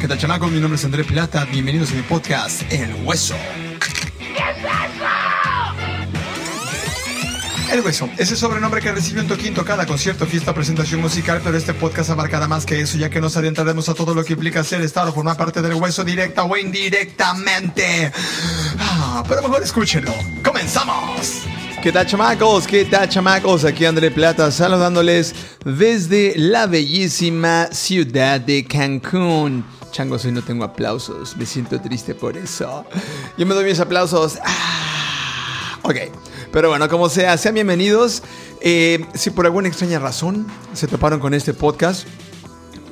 ¿Qué tal chamacos? Mi nombre es André Plata, bienvenidos a mi podcast El Hueso. El Hueso, ese sobrenombre que recibió en Toquín tocada, concierto, fiesta, presentación musical, pero este podcast abarcará más que eso, ya que nos adentraremos a todo lo que implica ser, estar o formar parte del Hueso directa o indirectamente. Ah, pero mejor escúchenlo. ¡Comenzamos! ¿Qué tal chamacos? ¿Qué tal chamacos? Aquí André Plata saludándoles desde la bellísima ciudad de Cancún. Changos, hoy no tengo aplausos, me siento triste por eso. Yo me doy mis aplausos. Ah, ok, pero bueno, como sea, sean bienvenidos. Eh, si por alguna extraña razón se toparon con este podcast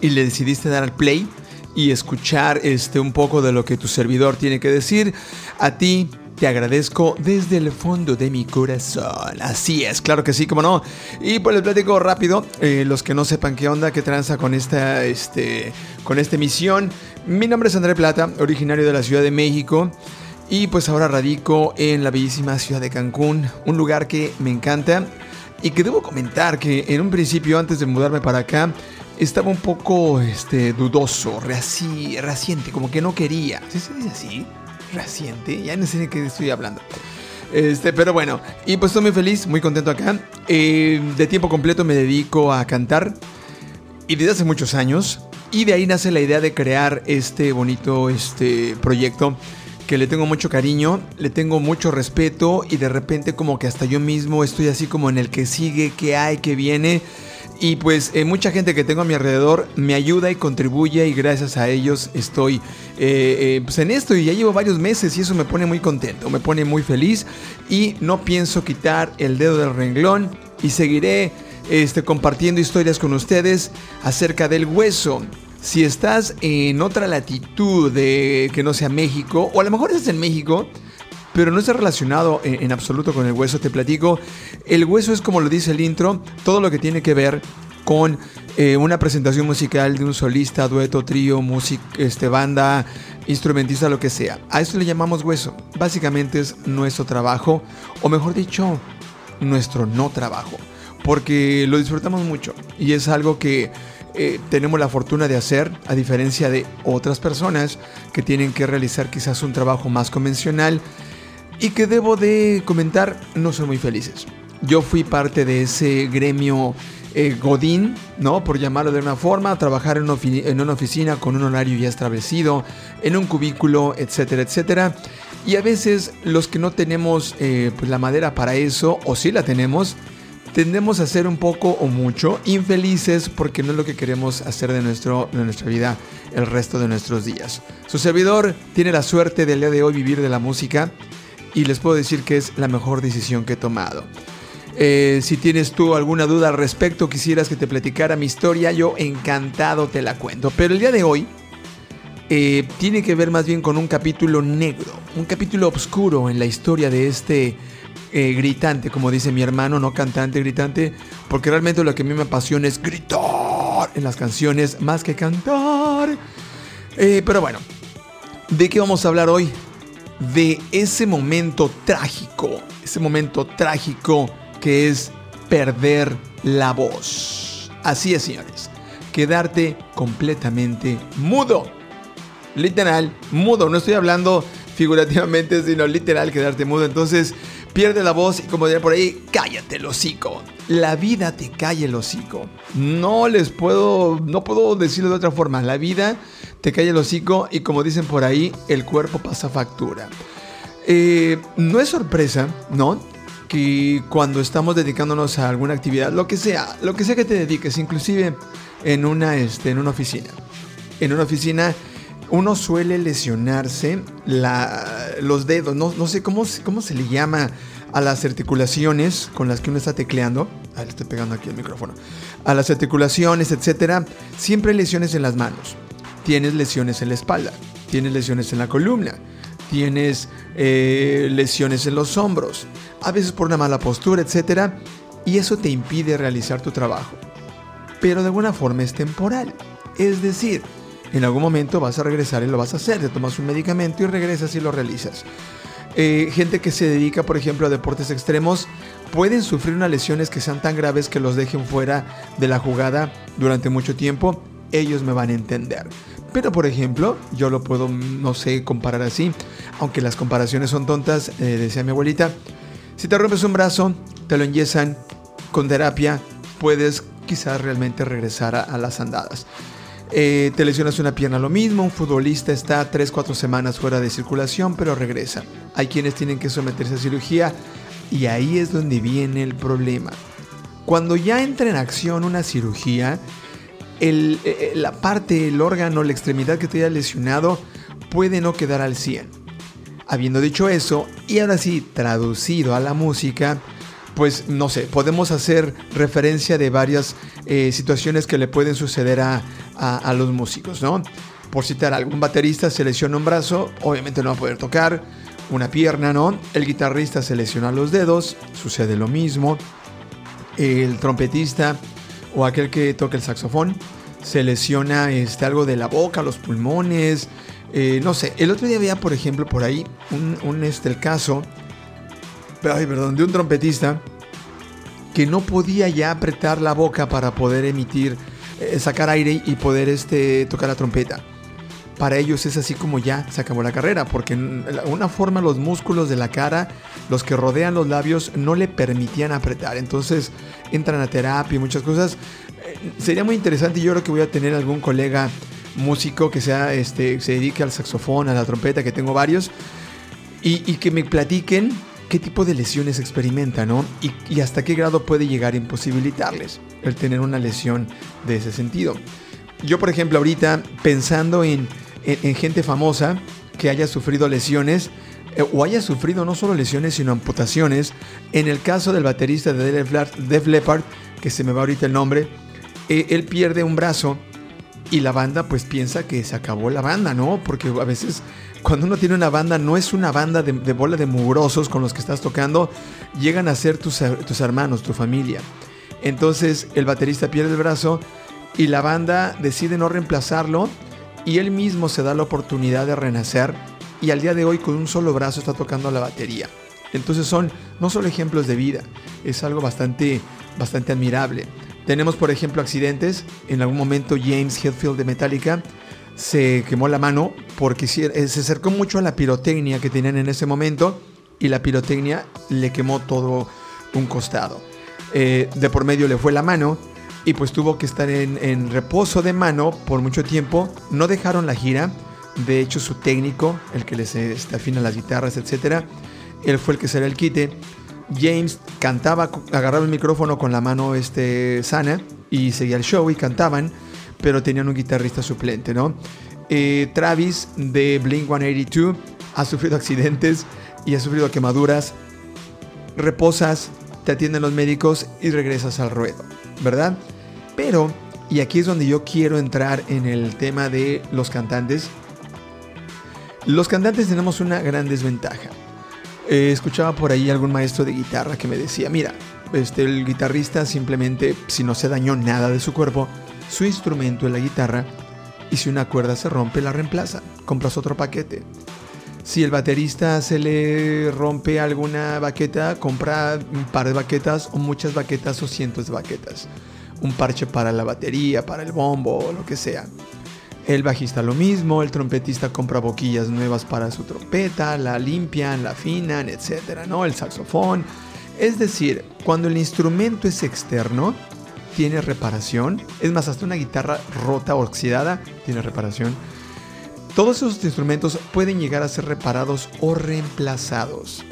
y le decidiste dar al play y escuchar este, un poco de lo que tu servidor tiene que decir, a ti te agradezco desde el fondo de mi corazón. Así es, claro que sí, como no. Y pues les platico rápido, eh, los que no sepan qué onda, qué tranza con esta, este, con esta emisión. Mi nombre es André Plata, originario de la Ciudad de México. Y pues ahora radico en la bellísima ciudad de Cancún, un lugar que me encanta. Y que debo comentar que en un principio, antes de mudarme para acá, estaba un poco este, dudoso, reaci, reaciente, como que no quería. ¿Sí se dice así? Reciente, ya no sé de qué estoy hablando. Este, pero bueno, y pues estoy muy feliz, muy contento acá. Eh, de tiempo completo me dedico a cantar y desde hace muchos años. Y de ahí nace la idea de crear este bonito este, proyecto que le tengo mucho cariño, le tengo mucho respeto y de repente como que hasta yo mismo estoy así como en el que sigue, que hay, que viene. Y pues eh, mucha gente que tengo a mi alrededor me ayuda y contribuye y gracias a ellos estoy eh, eh, pues en esto y ya llevo varios meses y eso me pone muy contento, me pone muy feliz y no pienso quitar el dedo del renglón y seguiré este, compartiendo historias con ustedes acerca del hueso. Si estás en otra latitud de que no sea México o a lo mejor estás en México, pero no está relacionado en, absoluto con el hueso. Te platico, el hueso es como lo dice el intro, todo lo que tiene que ver con eh, una presentación musical de un solista, dueto, trío, música, este, banda, instrumentista, lo que sea. A esto le llamamos hueso. Básicamente es nuestro trabajo, o mejor dicho, nuestro no trabajo, porque lo disfrutamos mucho y es algo que eh, tenemos la fortuna de hacer, a diferencia de otras personas que tienen que realizar quizás un trabajo más convencional y que debo de comentar no son muy felices. Yo fui parte de ese gremio eh, Godín, ¿no? Por llamarlo de una forma, trabajar en una, oficina con un horario ya establecido, en un cubículo, etcétera, etcétera. Y a veces los que no tenemos eh, pues la madera para eso, o si la tenemos, tendemos a ser un poco o mucho infelices porque no es lo que queremos hacer de, nuestro, de nuestra vida el resto de nuestros días. Su servidor tiene la suerte del día de hoy vivir de la música y les puedo decir que es la mejor decisión que he tomado. Eh, si tienes tú alguna duda al respecto, quisieras que te platicara mi historia, yo encantado te la cuento. Pero el día de hoy eh, tiene que ver más bien con un capítulo negro, un capítulo oscuro en la historia de este eh, gritante, como dice mi hermano, no cantante, gritante, porque realmente lo que a mí me apasiona es gritar en las canciones más que cantar. pero bueno, ¿de qué vamos a hablar hoy? De ese momento trágico, ese momento trágico que es perder la voz. Así es, señores, quedarte completamente mudo. Literal, mudo, no estoy hablando figurativamente, sino literal quedarte mudo. Entonces, pierde la voz y como diría por ahí, cállate el hocico. La vida te calla el hocico. No les puedo, no puedo decirlo de otra forma. La vida te calla el hocico y como dicen por ahí, el cuerpo pasa factura. Eh, no es sorpresa, ¿no? Que cuando estamos dedicándonos a alguna actividad, lo que sea, lo que sea que te dediques, inclusive en una, este, en una oficina. En una oficina uno suele lesionarse los dedos, no, no sé cómo, cómo se le llama a las articulaciones con las que uno está tecleando. Ah, le estoy pegando aquí el micrófono. A las articulaciones, etcétera. Siempre lesiones en las manos tienes lesiones en la espalda, tienes lesiones en la columna, tienes eh, lesiones en los hombros, a veces por una mala postura, etc. Y eso te impide realizar tu trabajo. Pero de alguna forma es temporal. Es decir, en algún momento vas a regresar y lo vas a hacer. Te tomas un medicamento y regresas y lo realizas. Eh, gente que se dedica, por ejemplo, a deportes extremos, pueden sufrir unas lesiones que sean tan graves que los dejen fuera de la jugada durante mucho tiempo. Ellos me van a entender. Pero por ejemplo, yo lo puedo, no sé, comparar así, aunque las comparaciones son tontas, eh, decía mi abuelita, si te rompes un brazo, te lo enyesan, con terapia puedes quizás realmente regresar a, las andadas. Eh, te lesionas una pierna, lo mismo. Un futbolista está 3-4 semanas fuera de circulación, pero regresa. Hay quienes tienen que someterse a cirugía y ahí es donde viene el problema. Cuando ya entra en acción una cirugía, eh, eh, la parte, el órgano, la extremidad que te haya lesionado puede no quedar al 100. Habiendo dicho eso, y ahora sí traducido a la música, pues no sé, podemos hacer referencia de varias eh, situaciones que le pueden suceder a, a, los músicos, ¿no? Por citar, algún baterista se lesiona un brazo, obviamente no va a poder tocar, una pierna, ¿no? El guitarrista se lesiona los dedos, sucede lo mismo. El trompetista o aquel que toca el saxofón se lesiona este, algo de la boca, los pulmones, eh, no sé. El otro día había, por ejemplo, por ahí un, este, el caso, perdón, de un trompetista que no podía ya apretar la boca para poder emitir, eh, sacar aire y poder este, tocar la trompeta para ellos es así como ya se acabó la carrera, porque en una forma los músculos de la cara, los que rodean los labios, no le permitían apretar. Entonces entran a terapia y muchas cosas. Eh, sería muy interesante y yo creo que voy a tener algún colega músico que sea, este, se dedique al saxofón, a la trompeta, que tengo varios, y, que me platiquen qué tipo de lesiones experimenta, ¿no? Y, y hasta qué grado puede llegar a imposibilitarles el tener una lesión de ese sentido. Yo, por ejemplo, ahorita pensando en en, gente famosa que haya sufrido lesiones eh, o haya sufrido no solo lesiones sino amputaciones. En el caso del baterista de Def Leppard, que se me va ahorita el nombre, eh, él pierde un brazo y la banda pues piensa que se acabó la banda, ¿no? Porque a veces cuando uno tiene una banda no es una banda de, bola de mugrosos con los que estás tocando, llegan a ser tus, tus hermanos, tu familia. Entonces el baterista pierde el brazo y la banda decide no reemplazarlo y él mismo se da la oportunidad de renacer y al día de hoy con un solo brazo está tocando la batería. Entonces son no solo ejemplos de vida, es algo bastante, bastante admirable. Tenemos por ejemplo accidentes, en algún momento James Hetfield de Metallica se quemó la mano porque eh, se acercó mucho a la pirotecnia que tenían en ese momento y la pirotecnia le quemó todo un costado. Eh, de por medio le fue la mano y pues tuvo que estar en, reposo de mano por mucho tiempo. No dejaron la gira. De hecho, su técnico, el que les este, afina las guitarras, etc., él fue el que se el quite. James cantaba, agarraba el micrófono con la mano este, sana y seguía el show y cantaban, pero tenían un guitarrista suplente, ¿no? Eh, Travis de Blink 182 ha sufrido accidentes y ha sufrido quemaduras. Reposas, te atienden los médicos y regresas al ruedo, ¿verdad? Pero, y aquí es donde yo quiero entrar en el tema de los cantantes. Los cantantes tenemos una gran desventaja. Eh, escuchaba por ahí algún maestro de guitarra que me decía, mira, este, el guitarrista simplemente, si no se dañó nada de su cuerpo, su instrumento es la guitarra, y si una cuerda se rompe, la reemplaza, compras otro paquete. Si el baterista se le rompe alguna baqueta, compra un par de baquetas o muchas baquetas o cientos de baquetas un parche para la batería, para el bombo o lo que sea. El bajista lo mismo, el trompetista compra boquillas nuevas para su trompeta, la limpian, la afinan, etcétera, ¿no? El saxofón. Es decir, cuando el instrumento es externo, tiene reparación. Es más, hasta una guitarra rota o oxidada tiene reparación. Todos esos instrumentos pueden llegar a ser reparados o reemplazados.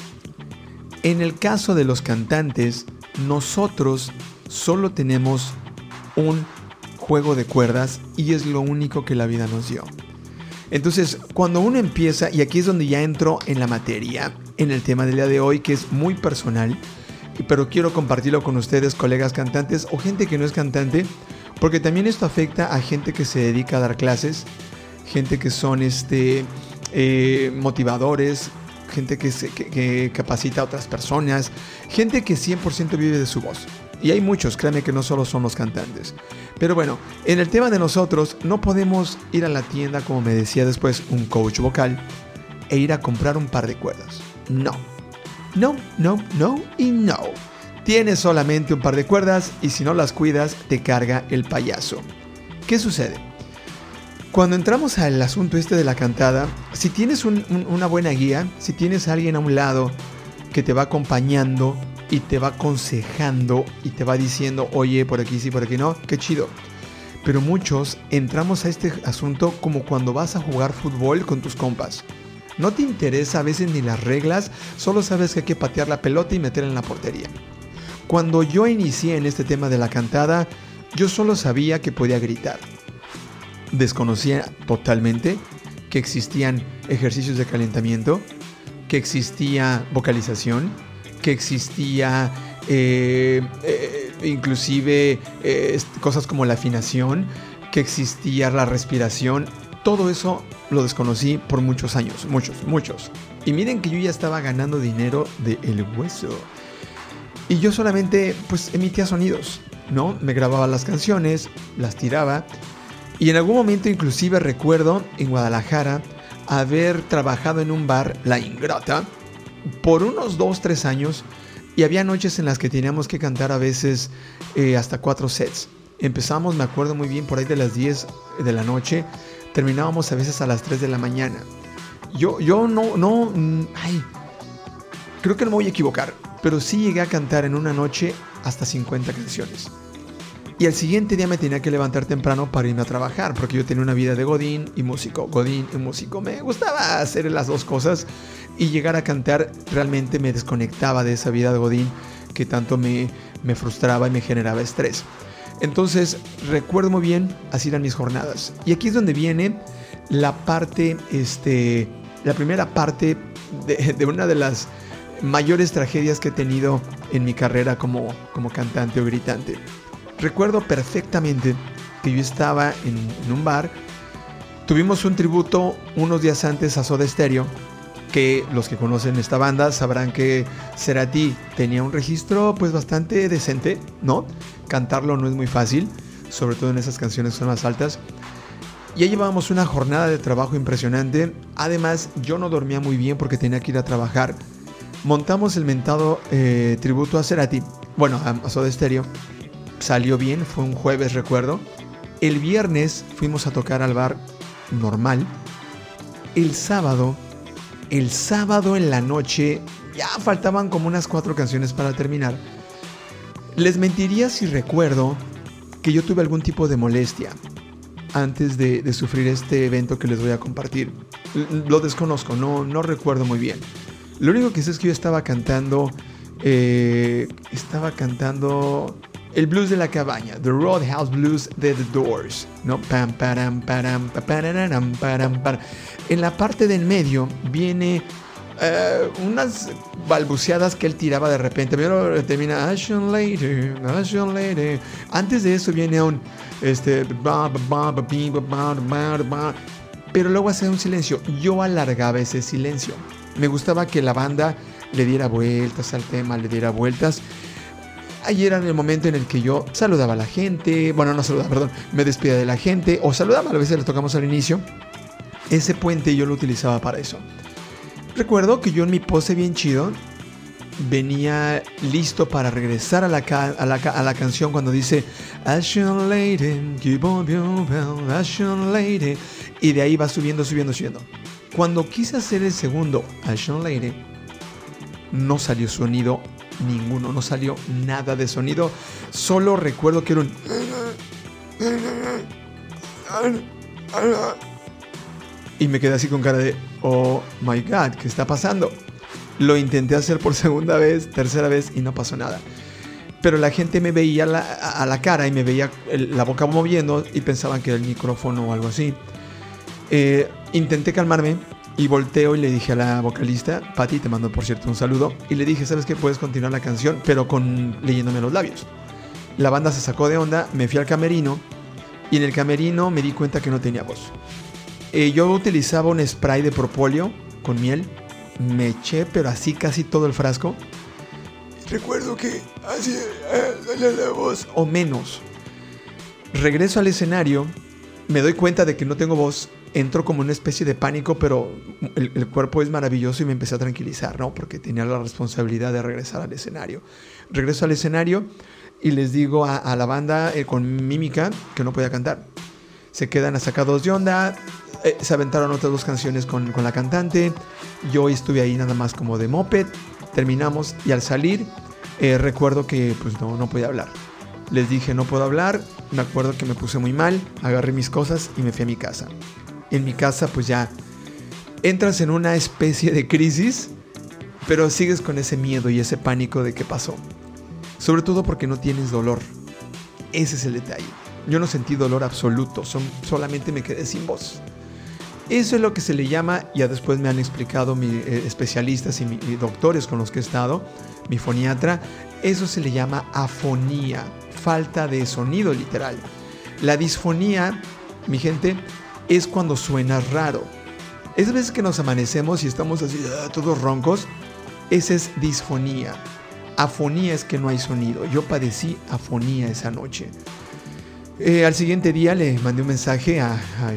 En el caso de los cantantes, nosotros solo tenemos un juego de cuerdas y es lo único que la vida nos dio. Entonces, cuando uno empieza, y aquí es donde ya entro en la materia, en el tema del día de hoy, que es muy personal, pero quiero compartirlo con ustedes, colegas cantantes o gente que no es cantante, porque también esto afecta a gente que se dedica a dar clases, gente que son este, eh, motivadores, gente que, que capacita a otras personas, gente que 100% vive de su voz. Y hay muchos, créanme que no solo son los cantantes. Pero bueno, en el tema de nosotros, no podemos ir a la tienda, como me decía después un coach vocal, e ir a comprar un par de cuerdas. No. No, no, no y no. Tienes solamente un par de cuerdas y si no las cuidas, te carga el payaso. ¿Qué sucede? Cuando entramos al asunto este de la cantada, si tienes una buena guía, si tienes a alguien a un lado que te va acompañando y te va aconsejando y te va diciendo, oye, por aquí sí, por aquí no, qué chido. Pero muchos entramos a este asunto como cuando vas a jugar fútbol con tus compas. No te interesa a veces ni las reglas, solo sabes que hay que patear la pelota y meterla en la portería. Cuando yo inicié en este tema de la cantada, yo solo sabía que podía gritar. Desconocía totalmente que existían ejercicios de calentamiento, que existía vocalización, que existía eh, eh, inclusive eh, cosas como la afinación, que existía la respiración. Todo eso lo desconocí por muchos años, muchos, muchos. Y miren que yo ya estaba ganando dinero de el hueso. Y yo solamente pues emitía sonidos, ¿no? Me grababa las canciones, las tiraba. Y en algún momento inclusive recuerdo en Guadalajara haber trabajado en un bar, La Ingrata, por unos 2-3 años. Y había noches en las que teníamos que cantar a veces eh, hasta 4 sets. Empezamos, me acuerdo muy bien, por ahí de las 10 de la noche. Terminábamos a veces a las 3 de la mañana. Yo, yo no, no, ay, creo que no me voy a equivocar pero sí llegué a cantar en una noche hasta 50 canciones. Y al siguiente día me tenía que levantar temprano para irme a trabajar, porque yo tenía una vida de Godín y músico, Godín y músico. Me gustaba hacer las dos cosas y llegar a cantar realmente me desconectaba de esa vida de Godín que tanto me, me frustraba y me generaba estrés. Entonces recuerdo muy bien, así eran mis jornadas. Y aquí es donde viene la parte, este, la primera parte de, una de las mayores tragedias que he tenido en mi carrera como, como cantante o gritante. Recuerdo perfectamente que yo estaba en, un bar, tuvimos un tributo unos días antes a Soda Stereo, que los que conocen esta banda sabrán que Cerati tenía un registro pues bastante decente, ¿no? Cantarlo no es muy fácil, sobre todo en esas canciones que son más altas. Ya llevábamos una jornada de trabajo impresionante. Además, yo no dormía muy bien porque tenía que ir a trabajar montamos el mentado eh, tributo a Cerati, bueno, a, Soda Stereo. Salió bien, fue un jueves, recuerdo. El viernes fuimos a tocar al bar normal. El sábado, el sábado en la noche, ya faltaban como unas cuatro canciones para terminar. Les mentiría si recuerdo que yo tuve algún tipo de molestia antes de, sufrir este evento que les voy a compartir. Lo desconozco, no, no recuerdo muy bien. Lo único que sé es que yo estaba cantando. Eh, estaba cantando el blues de la cabaña, The Roadhouse Blues de The Doors, ¿no? Pam, param, param, param, param, param. En la parte del medio viene eh, unas balbuceadas que él tiraba de repente. Pero termina Ashen Lady, Ashen Lady. Antes de eso viene un este pero luego hace un silencio. Yo alargaba ese silencio. Me gustaba que la banda le diera vueltas al tema, le diera vueltas. Ayer era el momento en el que yo saludaba a la gente, bueno, no saludaba, perdón, me despedía de la gente, o saludaba, a veces le tocamos al inicio. Ese puente yo lo utilizaba para eso. Recuerdo que yo en mi pose bien chido venía listo para regresar a la, a la, a la canción cuando dice Lady, keep on Lady, y de ahí va subiendo, subiendo, subiendo. Cuando quise hacer el segundo a Sean Lady, no salió sonido ninguno, no salió nada de sonido. Solo recuerdo que era un. Y me quedé así con cara de, oh my god, ¿qué está pasando? Lo intenté hacer por segunda vez, tercera vez y no pasó nada. Pero la gente me veía a la cara y me veía la boca moviendo y pensaban que era el micrófono o algo así. Eh, intenté calmarme y volteo y le dije a la vocalista, Patti, te mando por cierto un saludo, y le dije, ¿sabes qué? Puedes continuar la canción, pero con leyéndome los labios. La banda se sacó de onda, me fui al camerino y en el camerino me di cuenta que no tenía voz. Eh, yo utilizaba un spray de propóleo con miel, me eché, pero así casi todo el frasco. Recuerdo que así eh, la voz, o menos. Regreso al escenario, me doy cuenta de que no tengo voz entro como una especie de pánico, pero el, cuerpo es maravilloso y me empecé a tranquilizar, ¿no? Porque tenía la responsabilidad de regresar al escenario. Regreso al escenario y les digo a, la banda eh, con mímica que no podía cantar. se quedan sacados de onda. Eh, se aventaron otras dos canciones con, con la cantante. Yo estuve ahí nada más como de moped. Terminamos y al salir eh, recuerdo que pues no, no podía hablar. Les dije no puedo hablar. Me acuerdo que me puse muy mal. Agarré mis cosas y me fui a mi casa. En mi casa pues ya entras en una especie de crisis. Pero sigues con ese miedo y ese pánico de qué pasó. Sobre todo porque no tienes dolor. Ese es el detalle. Yo no sentí dolor absoluto, son, solamente me quedé sin voz. Eso es lo que se le llama, ya después me han explicado mis eh, especialistas y, y doctores con los que he estado, mi foniatra, eso se le llama afonía, falta de sonido literal. La disfonía, mi gente, es cuando suena raro. Esas veces que nos amanecemos y estamos así, ah, todos roncos, esa es disfonía. Afonía es que no hay sonido. Yo padecí afonía esa noche. Eh, al siguiente día le mandé un mensaje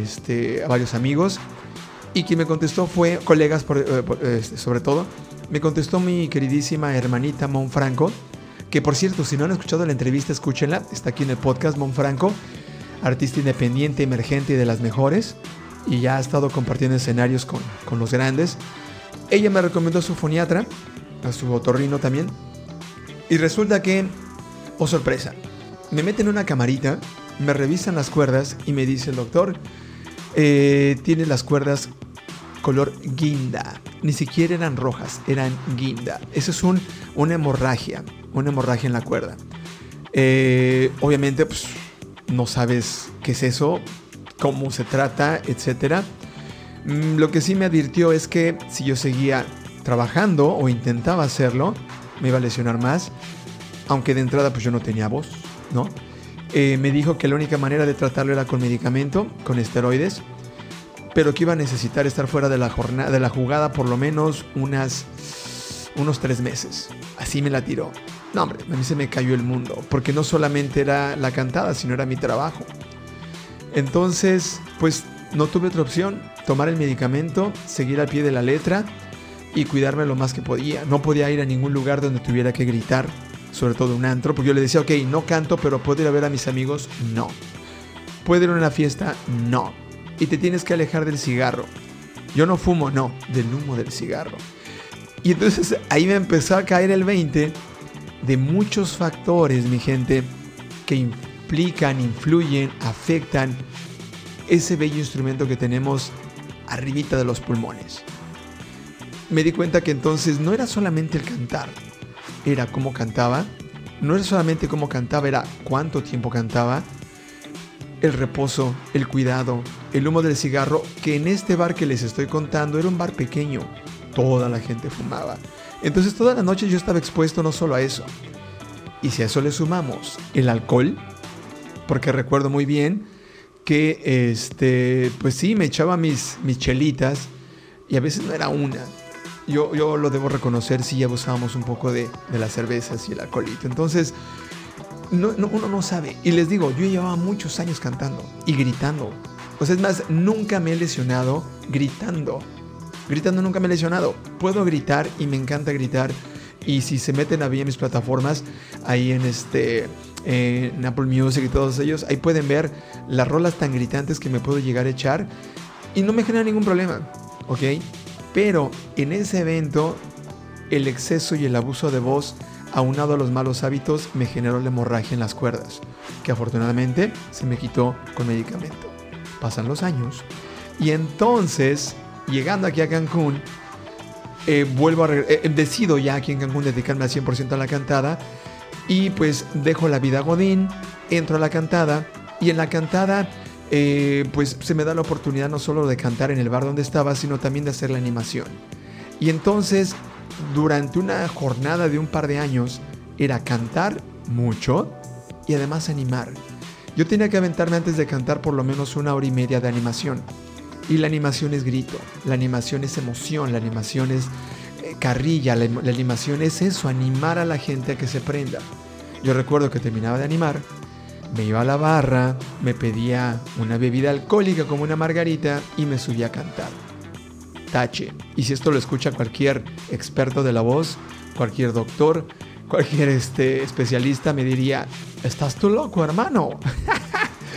este, a varios amigos y quien me contestó fue, colegas eh, eh, sobre todo, me contestó mi queridísima hermanita Mon Franco, que por cierto, si no han escuchado la entrevista, escúchenla, está aquí en el podcast Mon Franco, artista independiente, emergente y de las mejores, y ya ha estado compartiendo escenarios con, con los grandes. Ella me recomendó a su foniatra, a su otorrino también, y resulta que, oh sorpresa, me meten en una camarita me revisan las cuerdas y me dice el doctor, eh, tiene las cuerdas color guinda. Ni siquiera eran rojas, eran guinda. Eso es un, una hemorragia, una hemorragia en la cuerda. Eh, obviamente, pues, no sabes qué es eso, cómo se trata, etc. Mm, lo que sí me advirtió es que si yo seguía trabajando o intentaba hacerlo, me iba a lesionar más. Aunque de entrada, pues yo no tenía voz, ¿no? Eh, me dijo que la única manera de tratarlo era con medicamento, con esteroides, pero que iba a necesitar estar fuera de la, jornada, de la jugada por lo menos unas, unos tres meses. Así me la tiró. No, hombre, a mí se me cayó el mundo, porque no solamente era la cantada, sino era mi trabajo. Entonces, pues no tuve otra opción, tomar el medicamento, seguir al pie de la letra y cuidarme lo más que podía. No podía ir a ningún lugar donde tuviera que gritar, sobre todo un antro, porque yo le decía, ok, no canto, pero ¿puedo ir a ver a mis amigos? No. ¿Puedo ir a una fiesta? No. Y te tienes que alejar del cigarro. Yo no fumo, no, del humo del cigarro. Y entonces ahí me empezó a caer el 20 de muchos factores, mi gente, que implican, influyen, afectan ese bello instrumento que tenemos arribita de los pulmones. Me di cuenta que entonces no era solamente el cantar, era cómo cantaba. No era solamente cómo cantaba, era cuánto tiempo cantaba. El reposo, el cuidado, el humo del cigarro, que en este bar que les estoy contando era un bar pequeño. Toda la gente fumaba. Entonces toda la noche yo estaba expuesto no solo a eso. Y si a eso le sumamos el alcohol, porque recuerdo muy bien que este, pues sí, me echaba mis, mis chelitas y a veces no era una, yo, yo lo debo reconocer, sí abusábamos un poco de, de las cervezas y el alcoholito. Entonces, no, no, uno no sabe. Y les digo, yo llevaba muchos años cantando y gritando. O sea, es más, nunca me he lesionado gritando. Gritando nunca me he lesionado. Puedo gritar y me encanta gritar. Y si se meten a bien mis plataformas, ahí en este en Apple Music y todos ellos, ahí pueden ver las rolas tan gritantes que me puedo llegar a echar y no me genera ningún problema, ¿ok? Pero en ese evento, el exceso y el abuso de voz, aunado a los malos hábitos, me generó la hemorragia en las cuerdas, que afortunadamente se me quitó con medicamento. Pasan los años y entonces, llegando aquí a Cancún, eh, vuelvo a eh, decido ya aquí en Cancún dedicarme al 100% a la cantada y pues dejo la vida godín, entro a la cantada y en la cantada eh, pues se me da la oportunidad no solo de cantar en el bar donde estaba, sino también de hacer la animación. Y entonces, durante una jornada de un par de años, era cantar mucho y además animar. Yo tenía que aventarme antes de cantar por lo menos una hora y media de animación. Y la animación es grito, la animación es emoción, la animación es eh, carrilla, la, la animación es eso, animar a la gente a que se prenda. Yo recuerdo que terminaba de animar me iba a la barra, me pedía una bebida alcohólica como una margarita y me subía a cantar. Tache. Y si esto lo escucha cualquier experto de la voz, cualquier doctor, cualquier este, especialista me diría, estás tú loco, hermano.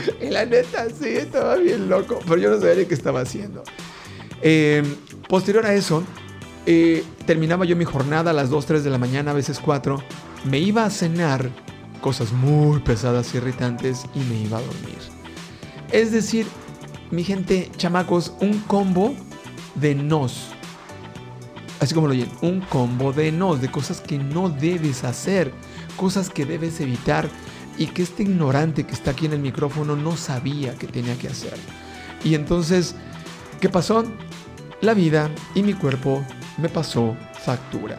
Y la neta, sí, estaba bien loco, pero yo no sabía qué estaba haciendo. Eh, posterior a eso, eh, terminaba yo mi jornada a las 2, 3 de la mañana, a veces 4. Me iba a cenar cosas muy pesadas irritantes y me iba a dormir. Es decir, mi gente, chamacos, un combo de nos. Así como lo oyen, un combo de nos, de cosas que no debes hacer, cosas que debes evitar y que este ignorante que está aquí en el micrófono no sabía que tenía que hacer. Y entonces, ¿qué pasó? La vida y mi cuerpo me pasó factura.